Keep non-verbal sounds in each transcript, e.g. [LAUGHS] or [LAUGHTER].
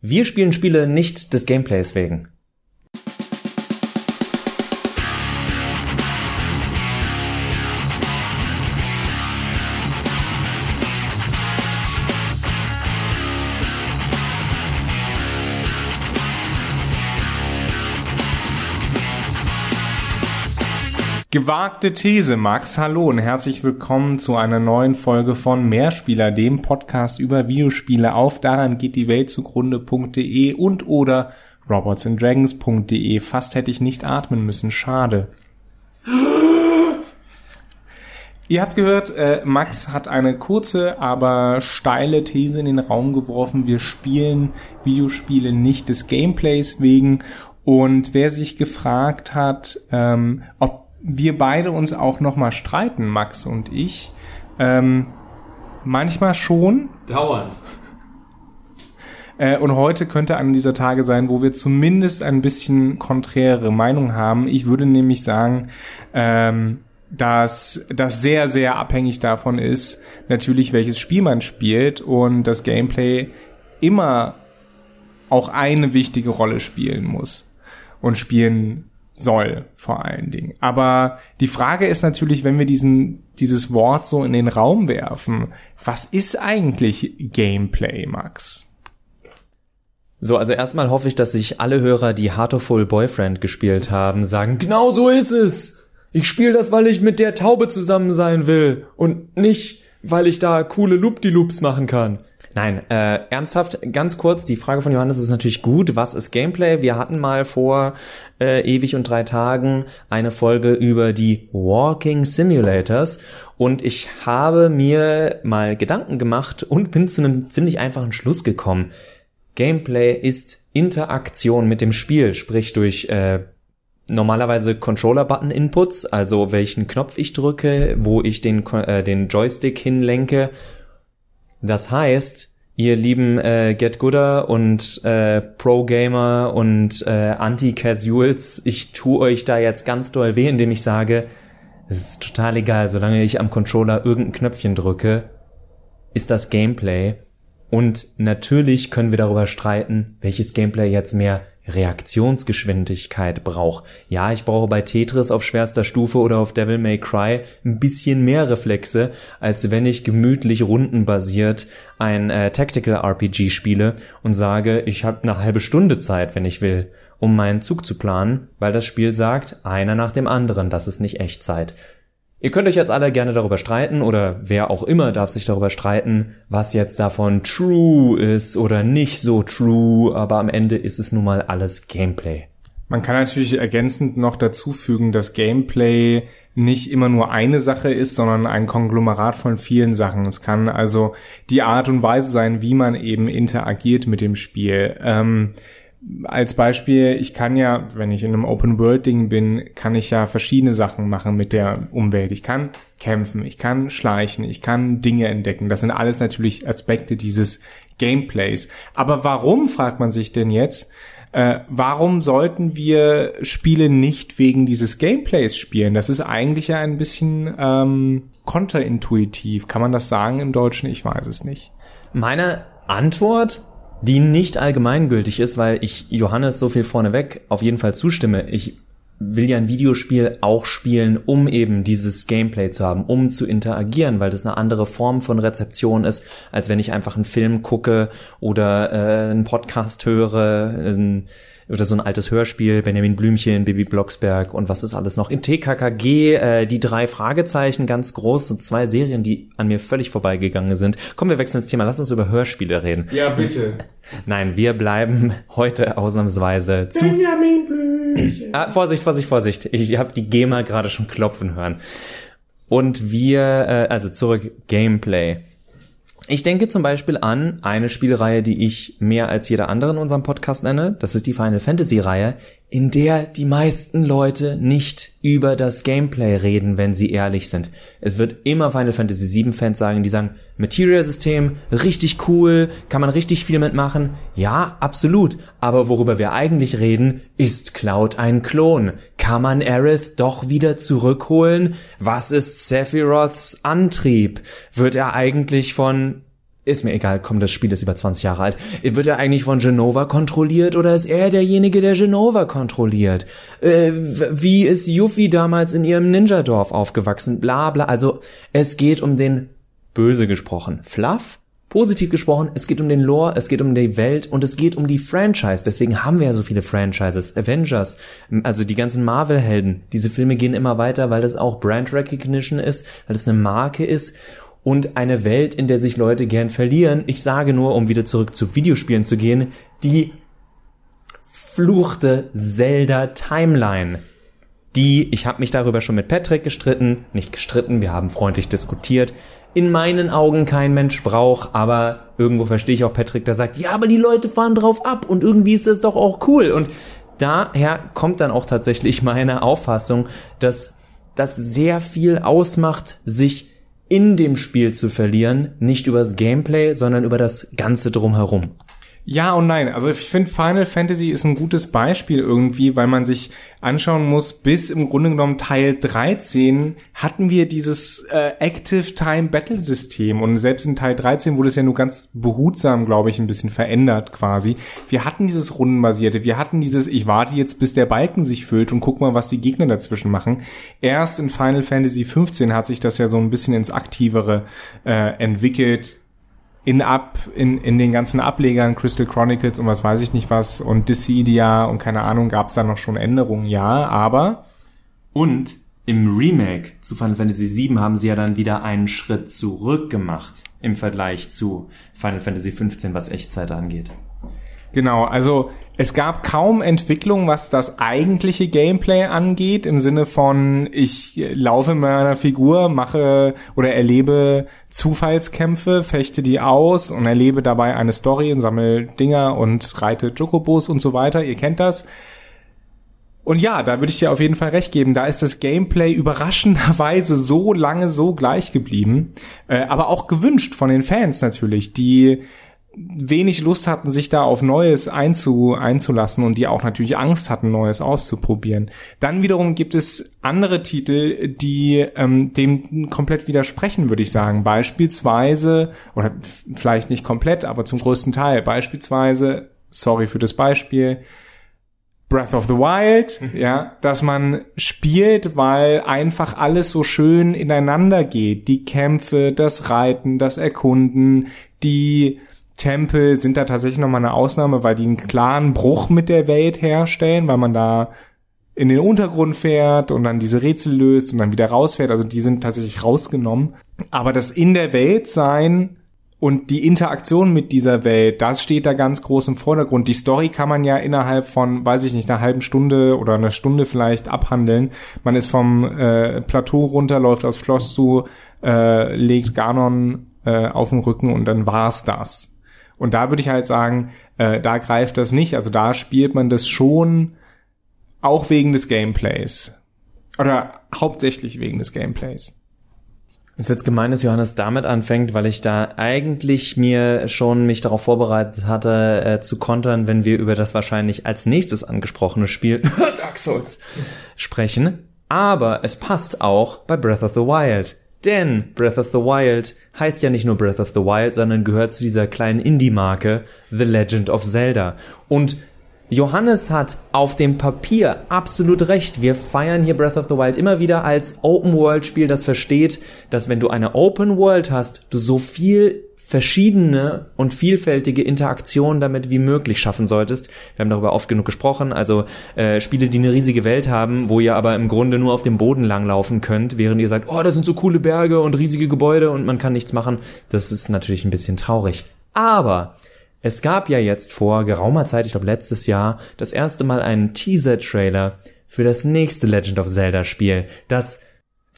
Wir spielen Spiele nicht des Gameplays wegen. Gewagte These, Max. Hallo und herzlich willkommen zu einer neuen Folge von Mehrspieler, dem Podcast über Videospiele auf daran geht die Welt zugrunde.de und oder robotsanddragons.de. Fast hätte ich nicht atmen müssen, schade. [GASPS] Ihr habt gehört, äh, Max hat eine kurze, aber steile These in den Raum geworfen. Wir spielen Videospiele nicht des Gameplays wegen. Und wer sich gefragt hat, ähm, ob wir beide uns auch noch mal streiten, Max und ich. Ähm, manchmal schon. Dauernd. [LAUGHS] Äh, und heute könnte an dieser Tage sein, wo wir zumindest ein bisschen konträre Meinung haben. Ich würde nämlich sagen, ähm, dass das sehr, sehr abhängig davon ist, natürlich welches Spiel man spielt und das Gameplay immer auch eine wichtige Rolle spielen muss und spielen soll, vor allen Dingen. Aber die Frage ist natürlich, wenn wir diesen, dieses Wort so in den Raum werfen, was ist eigentlich Gameplay, Max? So, also erstmal hoffe ich, dass sich alle Hörer, die Heartoful Boyfriend gespielt haben, sagen, genau so ist es. Ich spiele das, weil ich mit der Taube zusammen sein will und nicht, weil ich da coole Loop-die-Loops machen kann. Nein, äh, ernsthaft, ganz kurz, die Frage von Johannes ist natürlich gut. Was ist Gameplay? Wir hatten mal vor äh, ewig und drei Tagen eine Folge über die Walking Simulators und ich habe mir mal Gedanken gemacht und bin zu einem ziemlich einfachen Schluss gekommen. Gameplay ist Interaktion mit dem Spiel, sprich durch äh, normalerweise Controller-Button-Inputs, also welchen Knopf ich drücke, wo ich den, äh, den Joystick hinlenke das heißt, ihr lieben äh, Get Gooder und äh, Pro Gamer und äh, Anti-Casuals, ich tu euch da jetzt ganz doll weh, indem ich sage, es ist total egal, solange ich am Controller irgendein Knöpfchen drücke, ist das Gameplay. Und natürlich können wir darüber streiten, welches Gameplay jetzt mehr Reaktionsgeschwindigkeit brauche. Ja, ich brauche bei Tetris auf schwerster Stufe oder auf Devil May Cry ein bisschen mehr Reflexe, als wenn ich gemütlich rundenbasiert ein äh, Tactical RPG spiele und sage, ich habe eine halbe Stunde Zeit, wenn ich will, um meinen Zug zu planen, weil das Spiel sagt, einer nach dem anderen, das ist nicht Echtzeit. Ihr könnt euch jetzt alle gerne darüber streiten oder wer auch immer darf sich darüber streiten, was jetzt davon true ist oder nicht so true, aber am Ende ist es nun mal alles Gameplay. Man kann natürlich ergänzend noch dazu fügen, dass Gameplay nicht immer nur eine Sache ist, sondern ein Konglomerat von vielen Sachen. Es kann also die Art und Weise sein, wie man eben interagiert mit dem Spiel. Ähm, als Beispiel, ich kann ja, wenn ich in einem Open-World-Ding bin, kann ich ja verschiedene Sachen machen mit der Umwelt. Ich kann kämpfen, ich kann schleichen, ich kann Dinge entdecken. Das sind alles natürlich Aspekte dieses Gameplays. Aber warum, fragt man sich denn jetzt, äh, warum sollten wir Spiele nicht wegen dieses Gameplays spielen? Das ist eigentlich ja ein bisschen ähm, konterintuitiv. Kann man das sagen im Deutschen? Ich weiß es nicht. Meine Antwort die nicht allgemeingültig ist, weil ich Johannes so viel vorneweg auf jeden Fall zustimme. Ich will ja ein Videospiel auch spielen, um eben dieses Gameplay zu haben, um zu interagieren, weil das eine andere Form von Rezeption ist, als wenn ich einfach einen Film gucke oder äh, einen Podcast höre, ein, oder so ein altes Hörspiel, Benjamin Blümchen, Bibi Blocksberg und was ist alles noch. Im TKKG äh, die drei Fragezeichen ganz groß, so zwei Serien, die an mir völlig vorbeigegangen sind. Kommen wir wechseln ins Thema, lass uns über Hörspiele reden. Ja, bitte. [LAUGHS] Nein, wir bleiben heute ausnahmsweise zu... Benjamin Blümchen. Ah, Vorsicht, Vorsicht, Vorsicht. Ich habe die GEMA gerade schon klopfen hören. Und wir, äh, also zurück, Gameplay. Ich denke zum Beispiel an eine Spielreihe, die ich mehr als jeder andere in unserem Podcast nenne. Das ist die Final Fantasy Reihe, in der die meisten Leute nicht über das Gameplay reden, wenn sie ehrlich sind. Es wird immer Final Fantasy VII Fans sagen, die sagen, Material System, richtig cool, kann man richtig viel mitmachen. Ja, absolut. Aber worüber wir eigentlich reden, ist Cloud ein Klon? Kann man Aerith doch wieder zurückholen? Was ist Sephiroths Antrieb? Wird er eigentlich von ist mir egal, komm, das Spiel ist über 20 Jahre alt. Wird er eigentlich von Genova kontrolliert oder ist er derjenige, der Genova kontrolliert? Äh, wie ist Yuffie damals in ihrem Ninja-Dorf aufgewachsen? Bla bla. Also es geht um den böse gesprochen Fluff. Positiv gesprochen, es geht um den Lore, es geht um die Welt und es geht um die Franchise. Deswegen haben wir ja so viele Franchises. Avengers, also die ganzen Marvel-Helden. Diese Filme gehen immer weiter, weil das auch Brand Recognition ist, weil das eine Marke ist und eine Welt, in der sich Leute gern verlieren. Ich sage nur, um wieder zurück zu Videospielen zu gehen, die fluchte Zelda Timeline. Die, ich habe mich darüber schon mit Patrick gestritten, nicht gestritten, wir haben freundlich diskutiert. In meinen Augen kein Mensch braucht, aber irgendwo verstehe ich auch Patrick, der sagt, ja, aber die Leute fahren drauf ab und irgendwie ist das doch auch cool. Und daher kommt dann auch tatsächlich [LAUGHS] meine Auffassung, dass das sehr viel ausmacht, sich in dem Spiel zu verlieren, nicht übers Gameplay, sondern über das Ganze drumherum. Ja und nein. Also ich finde Final Fantasy ist ein gutes Beispiel irgendwie, weil man sich anschauen muss, bis im Grunde genommen Teil 13 hatten wir dieses äh, Active Time Battle System und selbst in Teil 13 wurde es ja nur ganz behutsam, glaube ich, ein bisschen verändert quasi. Wir hatten dieses Rundenbasierte, wir hatten dieses ich warte jetzt, bis der Balken sich füllt und guck mal, was die Gegner dazwischen machen. Erst in Final Fantasy 15 hat sich das ja so ein bisschen ins aktivere äh, entwickelt in ab in, in den ganzen Ablegern Crystal Chronicles und was weiß ich nicht was und Dissidia und keine Ahnung gab es da noch schon Änderungen ja aber und im Remake zu Final Fantasy VII haben sie ja dann wieder einen Schritt zurück gemacht im Vergleich zu Final Fantasy XV, was Echtzeit angeht. Genau, also es gab kaum Entwicklung, was das eigentliche Gameplay angeht, im Sinne von, ich laufe mit meiner Figur, mache oder erlebe Zufallskämpfe, fechte die aus und erlebe dabei eine Story und sammle Dinger und reite Chocobos und so weiter. Ihr kennt das. Und ja, da würde ich dir auf jeden Fall recht geben. Da ist das Gameplay überraschenderweise so lange so gleich geblieben, äh, aber auch gewünscht von den Fans natürlich, die wenig Lust hatten, sich da auf Neues einzu, einzulassen und die auch natürlich Angst hatten, Neues auszuprobieren. Dann wiederum gibt es andere Titel, die ähm, dem komplett widersprechen, würde ich sagen. Beispielsweise, oder vielleicht nicht komplett, aber zum größten Teil, beispielsweise, sorry für das Beispiel, Breath of the Wild, mhm. ja, dass man spielt, weil einfach alles so schön ineinander geht. Die Kämpfe, das Reiten, das Erkunden, die Tempel sind da tatsächlich nochmal eine Ausnahme, weil die einen klaren Bruch mit der Welt herstellen, weil man da in den Untergrund fährt und dann diese Rätsel löst und dann wieder rausfährt. Also die sind tatsächlich rausgenommen. Aber das in der Welt sein und die Interaktion mit dieser Welt, das steht da ganz groß im Vordergrund. Die Story kann man ja innerhalb von, weiß ich nicht, einer halben Stunde oder einer Stunde vielleicht abhandeln. Man ist vom äh, Plateau runter, läuft aufs Schloss zu, äh, legt Ganon äh, auf den Rücken und dann war's das. Und da würde ich halt sagen, äh, da greift das nicht. Also da spielt man das schon auch wegen des Gameplays. Oder hauptsächlich wegen des Gameplays. Ist jetzt gemein, dass Johannes damit anfängt, weil ich da eigentlich mir schon mich darauf vorbereitet hatte, äh, zu kontern, wenn wir über das wahrscheinlich als nächstes angesprochene Spiel [LAUGHS] Dark Souls sprechen. Aber es passt auch bei Breath of the Wild. Denn Breath of the Wild heißt ja nicht nur Breath of the Wild, sondern gehört zu dieser kleinen Indie-Marke The Legend of Zelda. Und Johannes hat auf dem Papier absolut recht. Wir feiern hier Breath of the Wild immer wieder als Open-World-Spiel, das versteht, dass wenn du eine Open-World hast, du so viel verschiedene und vielfältige Interaktionen damit wie möglich schaffen solltest. Wir haben darüber oft genug gesprochen. Also äh, Spiele, die eine riesige Welt haben, wo ihr aber im Grunde nur auf dem Boden langlaufen könnt, während ihr sagt, oh, das sind so coole Berge und riesige Gebäude und man kann nichts machen. Das ist natürlich ein bisschen traurig. Aber es gab ja jetzt vor geraumer Zeit, ich glaube letztes Jahr, das erste Mal einen Teaser-Trailer für das nächste Legend of Zelda Spiel, das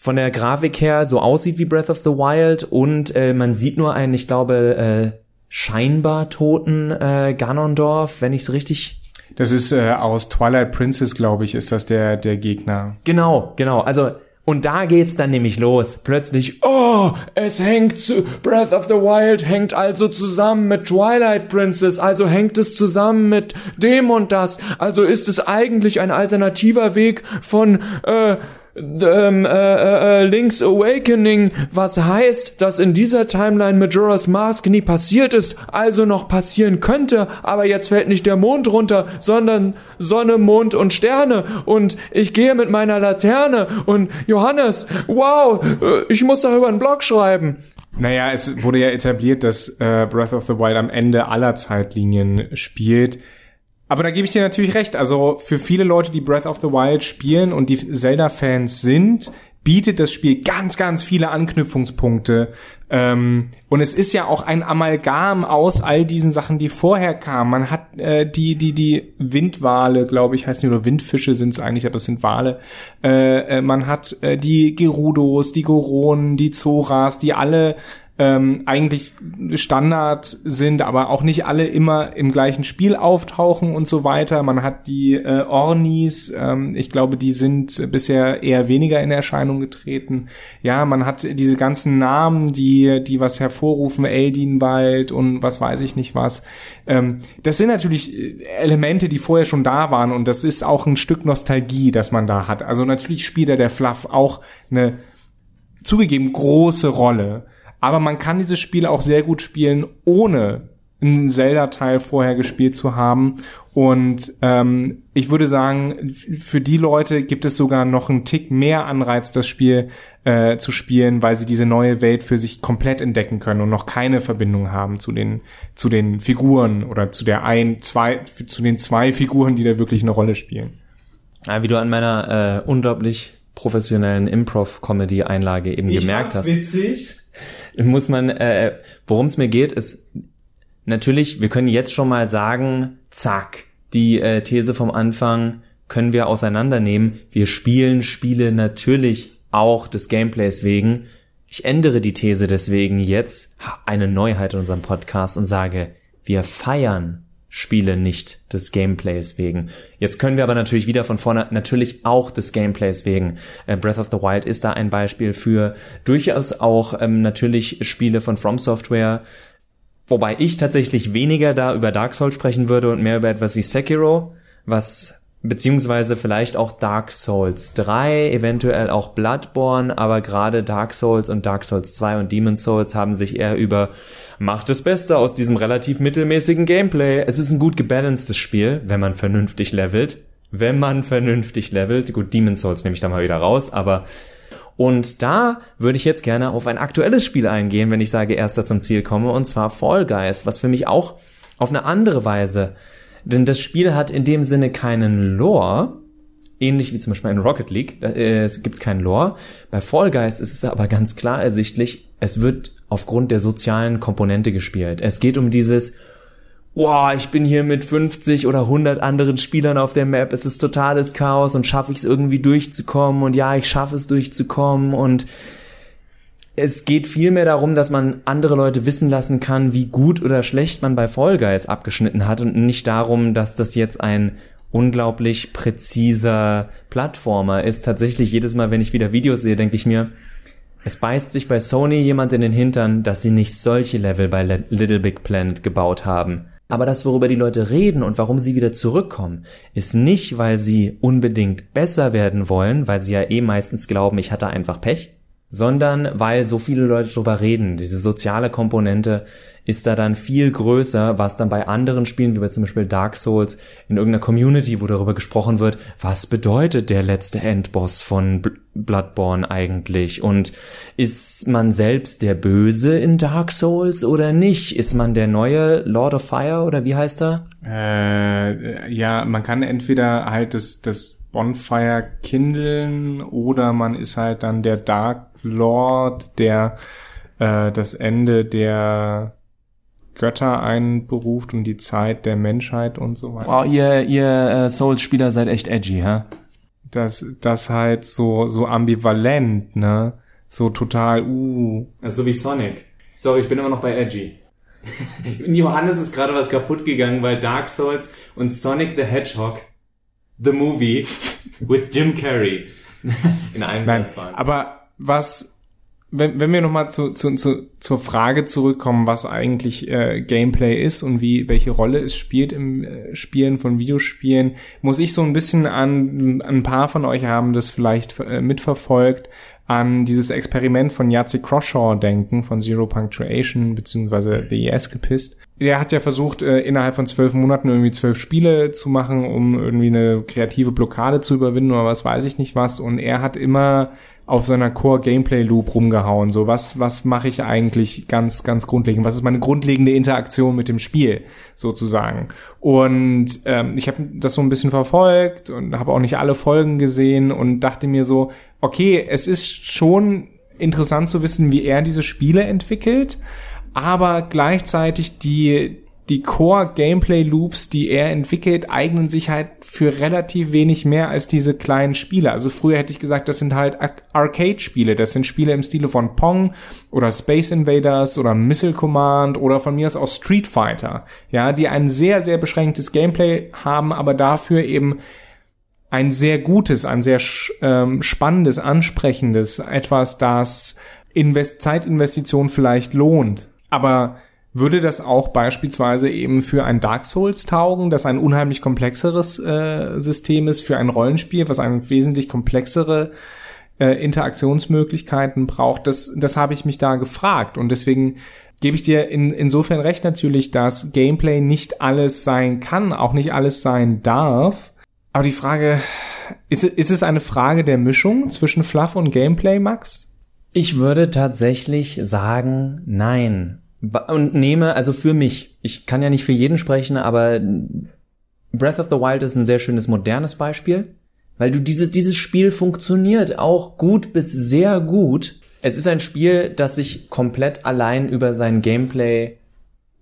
von der Grafik her so aussieht wie Breath of the Wild und äh, man sieht nur einen, ich glaube, äh, scheinbar toten äh, Ganondorf, wenn ich es richtig das ist äh, aus Twilight Princess, glaube ich, ist das der der Gegner. Genau, genau. Also und da geht's dann nämlich los. Plötzlich, oh, es hängt zu, Breath of the Wild hängt also zusammen mit Twilight Princess, also hängt es zusammen mit dem und das. Also ist es eigentlich ein alternativer Weg von, äh, ähm, äh, äh, Link's Awakening, was heißt, dass in dieser Timeline Majora's Mask nie passiert ist, also noch passieren könnte, aber jetzt fällt nicht der Mond runter, sondern Sonne, Mond und Sterne und ich gehe mit meiner Laterne und Johannes, wow, äh, ich muss darüber einen Blog schreiben. Naja, es wurde ja etabliert, dass äh, Breath of the Wild am Ende aller Zeitlinien spielt. Aber da gebe ich dir natürlich recht. Also für viele Leute, die Breath of the Wild spielen und die Zelda-Fans sind, bietet das Spiel ganz, ganz viele Anknüpfungspunkte. Ähm, und es ist ja auch ein Amalgam aus all diesen Sachen, die vorher kamen. Man hat äh, die, die, die Windwale, glaube ich, heißen die, oder Windfische sind es eigentlich, aber es sind Wale. Äh, äh, man hat äh, die Gerudos, die Goronen, die Zoras, die alle ähm, eigentlich Standard sind, aber auch nicht alle immer im gleichen Spiel auftauchen und so weiter. Man hat die äh, Ornis, ähm, ich glaube, die sind bisher eher weniger in Erscheinung getreten. Ja, man hat diese ganzen Namen, die, die was hervorrufen, Eldinwald und was weiß ich nicht was. Ähm, das sind natürlich äh, Elemente, die vorher schon da waren und das ist auch ein Stück Nostalgie, das man da hat. Also natürlich spielt da der Fluff auch eine zugegeben große Rolle. Aber man kann dieses Spiel auch sehr gut spielen, ohne einen Zelda-Teil vorher gespielt zu haben. Und ähm, ich würde sagen, für die Leute gibt es sogar noch einen Tick mehr Anreiz, das Spiel äh, zu spielen, weil sie diese neue Welt für sich komplett entdecken können und noch keine Verbindung haben zu den zu den Figuren oder zu der ein, zwei, zu den zwei Figuren, die da wirklich eine Rolle spielen. Ja, wie du an meiner äh, unglaublich professionellen Improv-Comedy-Einlage eben ich gemerkt hast. Witzig muss man, äh, worum es mir geht, ist natürlich, wir können jetzt schon mal sagen, zack, die äh, These vom Anfang können wir auseinandernehmen. Wir spielen Spiele natürlich auch des Gameplays wegen. Ich ändere die These deswegen jetzt eine Neuheit in unserem Podcast und sage, wir feiern Spiele nicht des Gameplays wegen. Jetzt können wir aber natürlich wieder von vorne natürlich auch des Gameplays wegen. Äh, Breath of the Wild ist da ein Beispiel für durchaus auch ähm, natürlich Spiele von From Software, wobei ich tatsächlich weniger da über Dark Souls sprechen würde und mehr über etwas wie Sekiro, was beziehungsweise vielleicht auch Dark Souls 3, eventuell auch Bloodborne, aber gerade Dark Souls und Dark Souls 2 und Demon Souls haben sich eher über macht das Beste aus diesem relativ mittelmäßigen Gameplay. Es ist ein gut gebalancedes Spiel, wenn man vernünftig levelt. Wenn man vernünftig levelt. Gut, Demon Souls nehme ich da mal wieder raus, aber und da würde ich jetzt gerne auf ein aktuelles Spiel eingehen, wenn ich sage, erster zum Ziel komme, und zwar Fall Guys, was für mich auch auf eine andere Weise denn das Spiel hat in dem Sinne keinen Lore, ähnlich wie zum Beispiel in Rocket League, äh, es gibt keinen Lore. Bei Fall Guys ist es aber ganz klar ersichtlich, es wird aufgrund der sozialen Komponente gespielt. Es geht um dieses, wow, ich bin hier mit 50 oder 100 anderen Spielern auf der Map, es ist totales Chaos und schaffe ich es irgendwie durchzukommen und ja, ich schaffe es durchzukommen und es geht vielmehr darum, dass man andere Leute wissen lassen kann, wie gut oder schlecht man bei Fall Guys abgeschnitten hat und nicht darum, dass das jetzt ein unglaublich präziser Plattformer ist. Tatsächlich jedes Mal, wenn ich wieder Videos sehe, denke ich mir, es beißt sich bei Sony jemand in den Hintern, dass sie nicht solche Level bei Little Big Planet gebaut haben. Aber das, worüber die Leute reden und warum sie wieder zurückkommen, ist nicht, weil sie unbedingt besser werden wollen, weil sie ja eh meistens glauben, ich hatte einfach Pech, sondern weil so viele Leute drüber reden. Diese soziale Komponente ist da dann viel größer, was dann bei anderen Spielen, wie bei zum Beispiel Dark Souls, in irgendeiner Community, wo darüber gesprochen wird, was bedeutet der letzte Endboss von Bloodborne eigentlich? Und ist man selbst der Böse in Dark Souls oder nicht? Ist man der neue Lord of Fire oder wie heißt er? Äh, ja, man kann entweder halt das, das Bonfire kindeln oder man ist halt dann der Dark Lord, der äh, das Ende der Götter einberuft und die Zeit der Menschheit und so weiter. Wow, ihr, ihr äh, Souls-Spieler seid echt edgy, hä? Das, das halt so, so ambivalent, ne? So total, uh. Also so wie Sonic. Sorry, ich bin immer noch bei edgy. In [LAUGHS] Johannes ist gerade was kaputt gegangen bei Dark Souls und Sonic the Hedgehog, the movie [LAUGHS] with Jim Carrey. [LAUGHS] In einem Nein, Satz waren. Aber was wenn, wenn wir nochmal zu, zu, zu, zur Frage zurückkommen, was eigentlich äh, Gameplay ist und wie welche Rolle es spielt im äh, Spielen von Videospielen, muss ich so ein bisschen an, ein paar von euch haben das vielleicht äh, mitverfolgt, an dieses Experiment von Yahtzee Croshaw denken, von Zero Punctuation beziehungsweise The Escapist. Der hat ja versucht, äh, innerhalb von zwölf Monaten irgendwie zwölf Spiele zu machen, um irgendwie eine kreative Blockade zu überwinden oder was weiß ich nicht was. Und er hat immer auf seiner Core Gameplay Loop rumgehauen. So, was, was mache ich eigentlich ganz, ganz grundlegend? Was ist meine grundlegende Interaktion mit dem Spiel sozusagen? Und ähm, ich habe das so ein bisschen verfolgt und habe auch nicht alle Folgen gesehen und dachte mir so, okay, es ist schon interessant zu wissen, wie er diese Spiele entwickelt, aber gleichzeitig die die Core-Gameplay-Loops, die er entwickelt, eignen sich halt für relativ wenig mehr als diese kleinen Spiele. Also früher hätte ich gesagt, das sind halt Arcade-Spiele. Das sind Spiele im Stile von Pong oder Space Invaders oder Missile Command oder von mir aus auch Street Fighter. Ja, die ein sehr, sehr beschränktes Gameplay haben, aber dafür eben ein sehr gutes, ein sehr ähm, spannendes, ansprechendes, etwas, das Invest Zeitinvestition vielleicht lohnt. Aber würde das auch beispielsweise eben für ein Dark Souls taugen, das ein unheimlich komplexeres äh, System ist, für ein Rollenspiel, was ein wesentlich komplexere äh, Interaktionsmöglichkeiten braucht? Das, das habe ich mich da gefragt. Und deswegen gebe ich dir in, insofern recht natürlich, dass Gameplay nicht alles sein kann, auch nicht alles sein darf. Aber die Frage, ist, ist es eine Frage der Mischung zwischen Fluff und Gameplay, Max? Ich würde tatsächlich sagen, nein und nehme, also für mich, ich kann ja nicht für jeden sprechen, aber Breath of the Wild ist ein sehr schönes modernes Beispiel, weil du dieses, dieses Spiel funktioniert auch gut bis sehr gut. Es ist ein Spiel, das sich komplett allein über sein Gameplay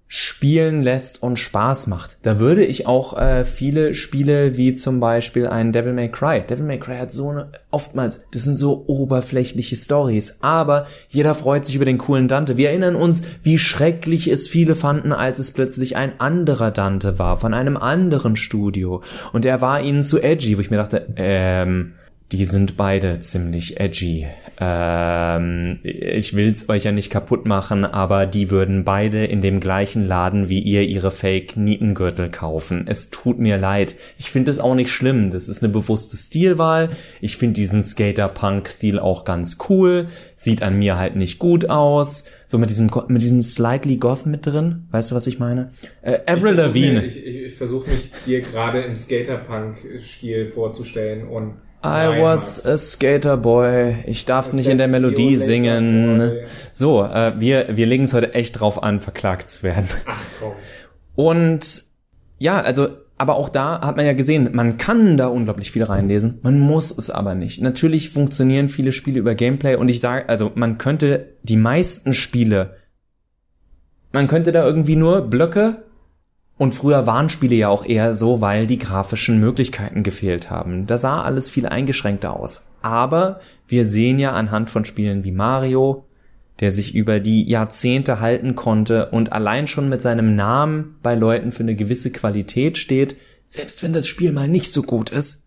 spielen lässt und Spaß macht. Da würde ich auch äh, viele Spiele wie zum Beispiel ein Devil May Cry. Devil May Cry hat so eine, oftmals, das sind so oberflächliche Stories, aber jeder freut sich über den coolen Dante. Wir erinnern uns, wie schrecklich es viele fanden, als es plötzlich ein anderer Dante war, von einem anderen Studio. Und er war ihnen zu edgy, wo ich mir dachte, ähm, die sind beide ziemlich edgy. Ähm, ich will's euch ja nicht kaputt machen, aber die würden beide in dem gleichen Laden wie ihr ihre Fake-Nietengürtel kaufen. Es tut mir leid. Ich finde es auch nicht schlimm. Das ist eine bewusste Stilwahl. Ich finde diesen Skater-Punk-Stil auch ganz cool. Sieht an mir halt nicht gut aus. So mit diesem, mit diesem slightly goth mit drin. Weißt du, was ich meine? Äh, Avril Lavigne. Ich, ich, ich versuche mich dir gerade im Skater-Punk-Stil vorzustellen und I was a skater boy. Ich darf's nicht in der Melodie singen. So, äh, wir, wir legen es heute echt drauf an, verklagt zu werden. Ach komm. Und ja, also, aber auch da hat man ja gesehen, man kann da unglaublich viel reinlesen. Man muss es aber nicht. Natürlich funktionieren viele Spiele über Gameplay und ich sage, also man könnte die meisten Spiele, man könnte da irgendwie nur Blöcke und früher waren Spiele ja auch eher so, weil die grafischen Möglichkeiten gefehlt haben. Da sah alles viel eingeschränkter aus. Aber wir sehen ja anhand von Spielen wie Mario, der sich über die Jahrzehnte halten konnte und allein schon mit seinem Namen bei Leuten für eine gewisse Qualität steht, selbst wenn das Spiel mal nicht so gut ist.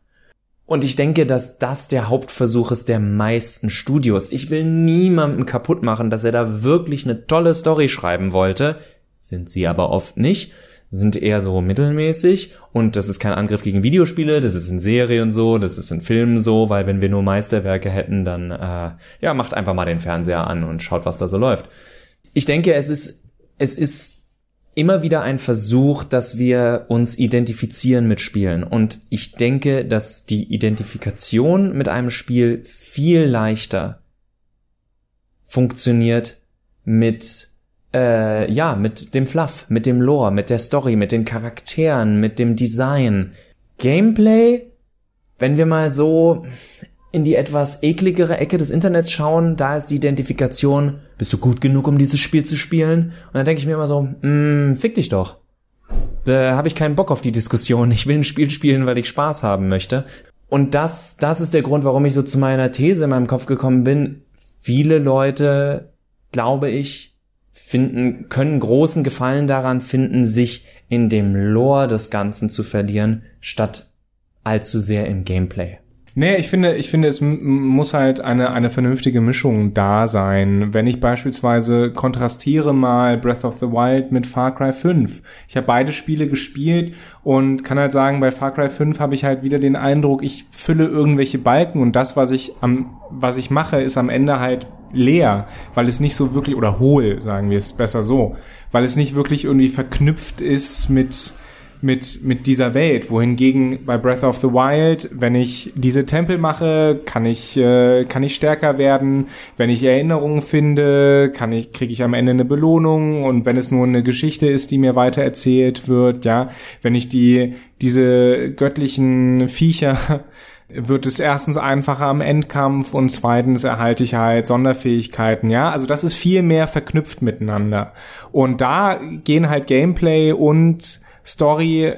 Und ich denke, dass das der Hauptversuch ist der meisten Studios. Ich will niemandem kaputt machen, dass er da wirklich eine tolle Story schreiben wollte, sind sie aber oft nicht sind eher so mittelmäßig und das ist kein Angriff gegen Videospiele, das ist in Serien so, das ist in Filmen so, weil wenn wir nur Meisterwerke hätten, dann äh, ja, macht einfach mal den Fernseher an und schaut, was da so läuft. Ich denke, es ist es ist immer wieder ein Versuch, dass wir uns identifizieren mit Spielen und ich denke, dass die Identifikation mit einem Spiel viel leichter funktioniert mit äh, ja, mit dem Fluff, mit dem Lore, mit der Story, mit den Charakteren, mit dem Design. Gameplay, wenn wir mal so in die etwas ekligere Ecke des Internets schauen, da ist die Identifikation, bist du gut genug, um dieses Spiel zu spielen? Und dann denke ich mir immer so, mm, fick dich doch. Da habe ich keinen Bock auf die Diskussion. Ich will ein Spiel spielen, weil ich Spaß haben möchte. Und das, das ist der Grund, warum ich so zu meiner These in meinem Kopf gekommen bin. Viele Leute, glaube ich, finden, können großen Gefallen daran finden, sich in dem Lore des Ganzen zu verlieren, statt allzu sehr im Gameplay. Nee, ich finde, ich finde, es muss halt eine, eine vernünftige Mischung da sein. Wenn ich beispielsweise kontrastiere mal Breath of the Wild mit Far Cry 5. Ich habe beide Spiele gespielt und kann halt sagen, bei Far Cry 5 habe ich halt wieder den Eindruck, ich fülle irgendwelche Balken und das, was ich am, was ich mache, ist am Ende halt leer, weil es nicht so wirklich, oder hohl, sagen wir es besser so, weil es nicht wirklich irgendwie verknüpft ist mit, mit, mit dieser Welt. Wohingegen bei Breath of the Wild, wenn ich diese Tempel mache, kann ich, äh, kann ich stärker werden. Wenn ich Erinnerungen finde, kann ich, kriege ich am Ende eine Belohnung. Und wenn es nur eine Geschichte ist, die mir weiter erzählt wird, ja, wenn ich die, diese göttlichen Viecher [LAUGHS] wird es erstens einfacher am Endkampf und zweitens erhalte ich halt Sonderfähigkeiten, ja. Also das ist viel mehr verknüpft miteinander. Und da gehen halt Gameplay und Story äh,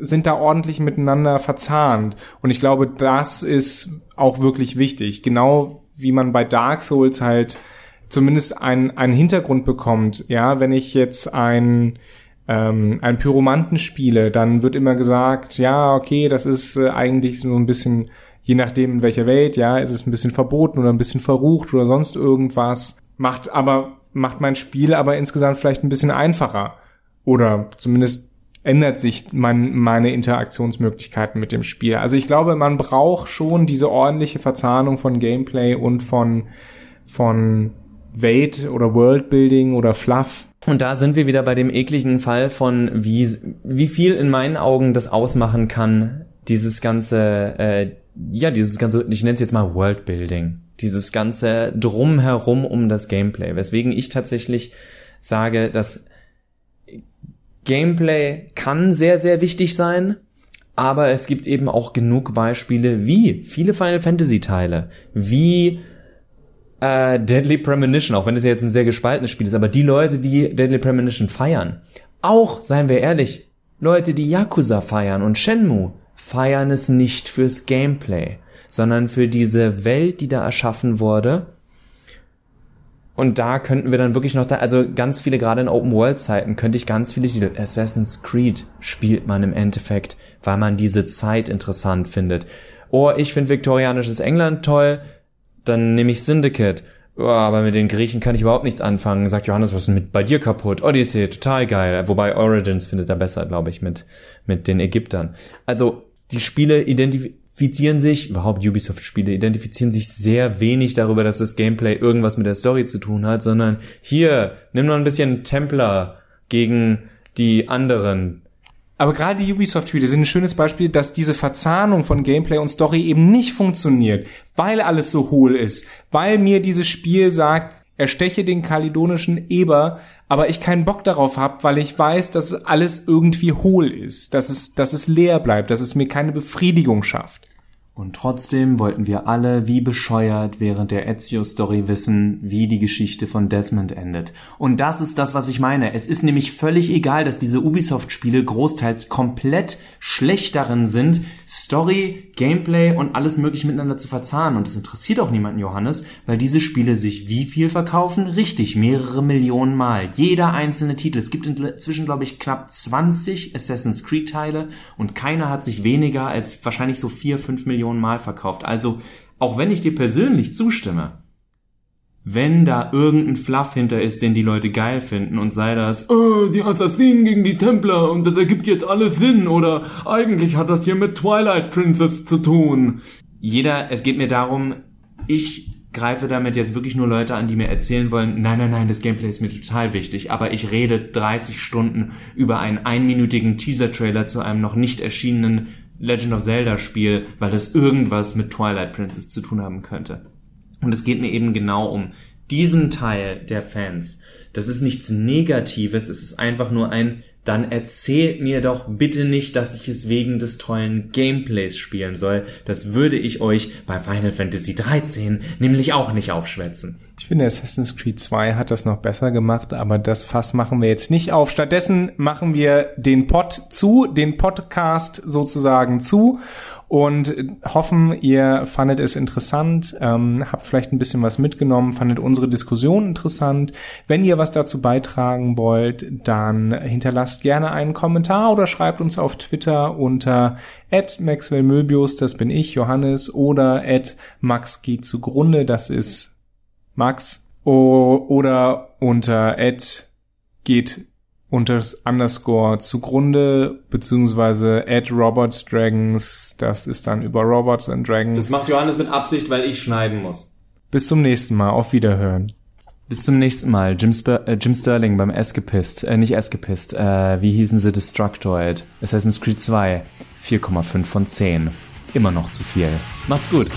sind da ordentlich miteinander verzahnt. Und ich glaube, das ist auch wirklich wichtig. Genau wie man bei Dark Souls halt zumindest einen, einen Hintergrund bekommt. Ja, wenn ich jetzt ein, ähm, ein Pyromanten spiele, dann wird immer gesagt, ja, okay, das ist äh, eigentlich so ein bisschen, je nachdem in welcher Welt, ja, ist es ein bisschen verboten oder ein bisschen verrucht oder sonst irgendwas. Macht aber, macht mein Spiel aber insgesamt vielleicht ein bisschen einfacher. Oder zumindest ändert sich mein, meine Interaktionsmöglichkeiten mit dem Spiel. Also ich glaube, man braucht schon diese ordentliche Verzahnung von Gameplay und von, von Welt oder Worldbuilding oder Fluff. Und da sind wir wieder bei dem ekligen Fall von, wie, wie viel in meinen Augen das ausmachen kann, dieses ganze, äh, ja, dieses ganze, ich nenne es jetzt mal Worldbuilding. Dieses ganze Drumherum um das Gameplay. Weswegen ich tatsächlich sage, dass Gameplay kann sehr, sehr wichtig sein, aber es gibt eben auch genug Beispiele wie viele Final Fantasy Teile, wie äh, Deadly Premonition, auch wenn es jetzt ein sehr gespaltenes Spiel ist, aber die Leute, die Deadly Premonition feiern, auch, seien wir ehrlich, Leute, die Yakuza feiern und Shenmue, feiern es nicht fürs Gameplay, sondern für diese Welt, die da erschaffen wurde. Und da könnten wir dann wirklich noch da, also ganz viele, gerade in Open-World-Zeiten, könnte ich ganz viele, die Assassin's Creed spielt man im Endeffekt, weil man diese Zeit interessant findet. Oh, ich finde viktorianisches England toll, dann nehme ich Syndicate. Oh, aber mit den Griechen kann ich überhaupt nichts anfangen. Sagt Johannes, was ist mit bei dir kaputt? Odyssey, total geil. Wobei Origins findet er besser, glaube ich, mit, mit den Ägyptern. Also, die Spiele identifizieren sich, überhaupt Ubisoft-Spiele identifizieren sich sehr wenig darüber, dass das Gameplay irgendwas mit der Story zu tun hat, sondern hier, nimm noch ein bisschen Templar gegen die anderen. Aber gerade die Ubisoft-Spiele sind ein schönes Beispiel, dass diese Verzahnung von Gameplay und Story eben nicht funktioniert, weil alles so hohl ist, weil mir dieses Spiel sagt, ersteche den kaledonischen Eber, aber ich keinen Bock darauf habe, weil ich weiß, dass alles irgendwie hohl ist, dass es, dass es leer bleibt, dass es mir keine Befriedigung schafft. Und trotzdem wollten wir alle wie bescheuert während der Ezio-Story wissen, wie die Geschichte von Desmond endet. Und das ist das, was ich meine. Es ist nämlich völlig egal, dass diese Ubisoft-Spiele großteils komplett schlecht darin sind, Story, Gameplay und alles mögliche miteinander zu verzahnen. Und das interessiert auch niemanden, Johannes, weil diese Spiele sich wie viel verkaufen? Richtig, mehrere Millionen Mal. Jeder einzelne Titel. Es gibt inzwischen, glaube ich, knapp 20 Assassin's Creed-Teile und keiner hat sich weniger als wahrscheinlich so vier, fünf Millionen Millionen Mal verkauft. Also, auch wenn ich dir persönlich zustimme, wenn da irgendein Fluff hinter ist, den die Leute geil finden und sei das, oh, die Assassinen gegen die Templer und das ergibt jetzt alles Sinn oder eigentlich hat das hier mit Twilight Princess zu tun. Jeder, es geht mir darum, ich greife damit jetzt wirklich nur Leute an, die mir erzählen wollen, nein, nein, nein, das Gameplay ist mir total wichtig, aber ich rede 30 Stunden über einen einminütigen Teaser-Trailer zu einem noch nicht erschienenen Legend of Zelda Spiel, weil das irgendwas mit Twilight Princess zu tun haben könnte. Und es geht mir eben genau um diesen Teil der Fans. Das ist nichts Negatives, es ist einfach nur ein dann erzählt mir doch bitte nicht, dass ich es wegen des tollen Gameplays spielen soll. Das würde ich euch bei Final Fantasy 13 nämlich auch nicht aufschwätzen. Ich finde, Assassin's Creed 2 hat das noch besser gemacht, aber das Fass machen wir jetzt nicht auf. Stattdessen machen wir den Pod zu, den Podcast sozusagen zu und hoffen, ihr fandet es interessant, ähm, habt vielleicht ein bisschen was mitgenommen, fandet unsere Diskussion interessant. Wenn ihr was dazu beitragen wollt, dann hinterlasst gerne einen Kommentar oder schreibt uns auf Twitter unter @maxwellmöbius, das bin ich, Johannes, oder @max geht zugrunde, das ist Max, oder unter geht unter das Underscore zugrunde, beziehungsweise at Robots Dragons, das ist dann über Robots and Dragons. Das macht Johannes mit Absicht, weil ich schneiden muss. Bis zum nächsten Mal, auf Wiederhören. Bis zum nächsten Mal. Jim, Sper äh, Jim Sterling beim Escapist, äh, nicht Escapist, äh, wie hießen sie Destructoid? Assassin's Creed 2, 4,5 von 10. Immer noch zu viel. Macht's gut.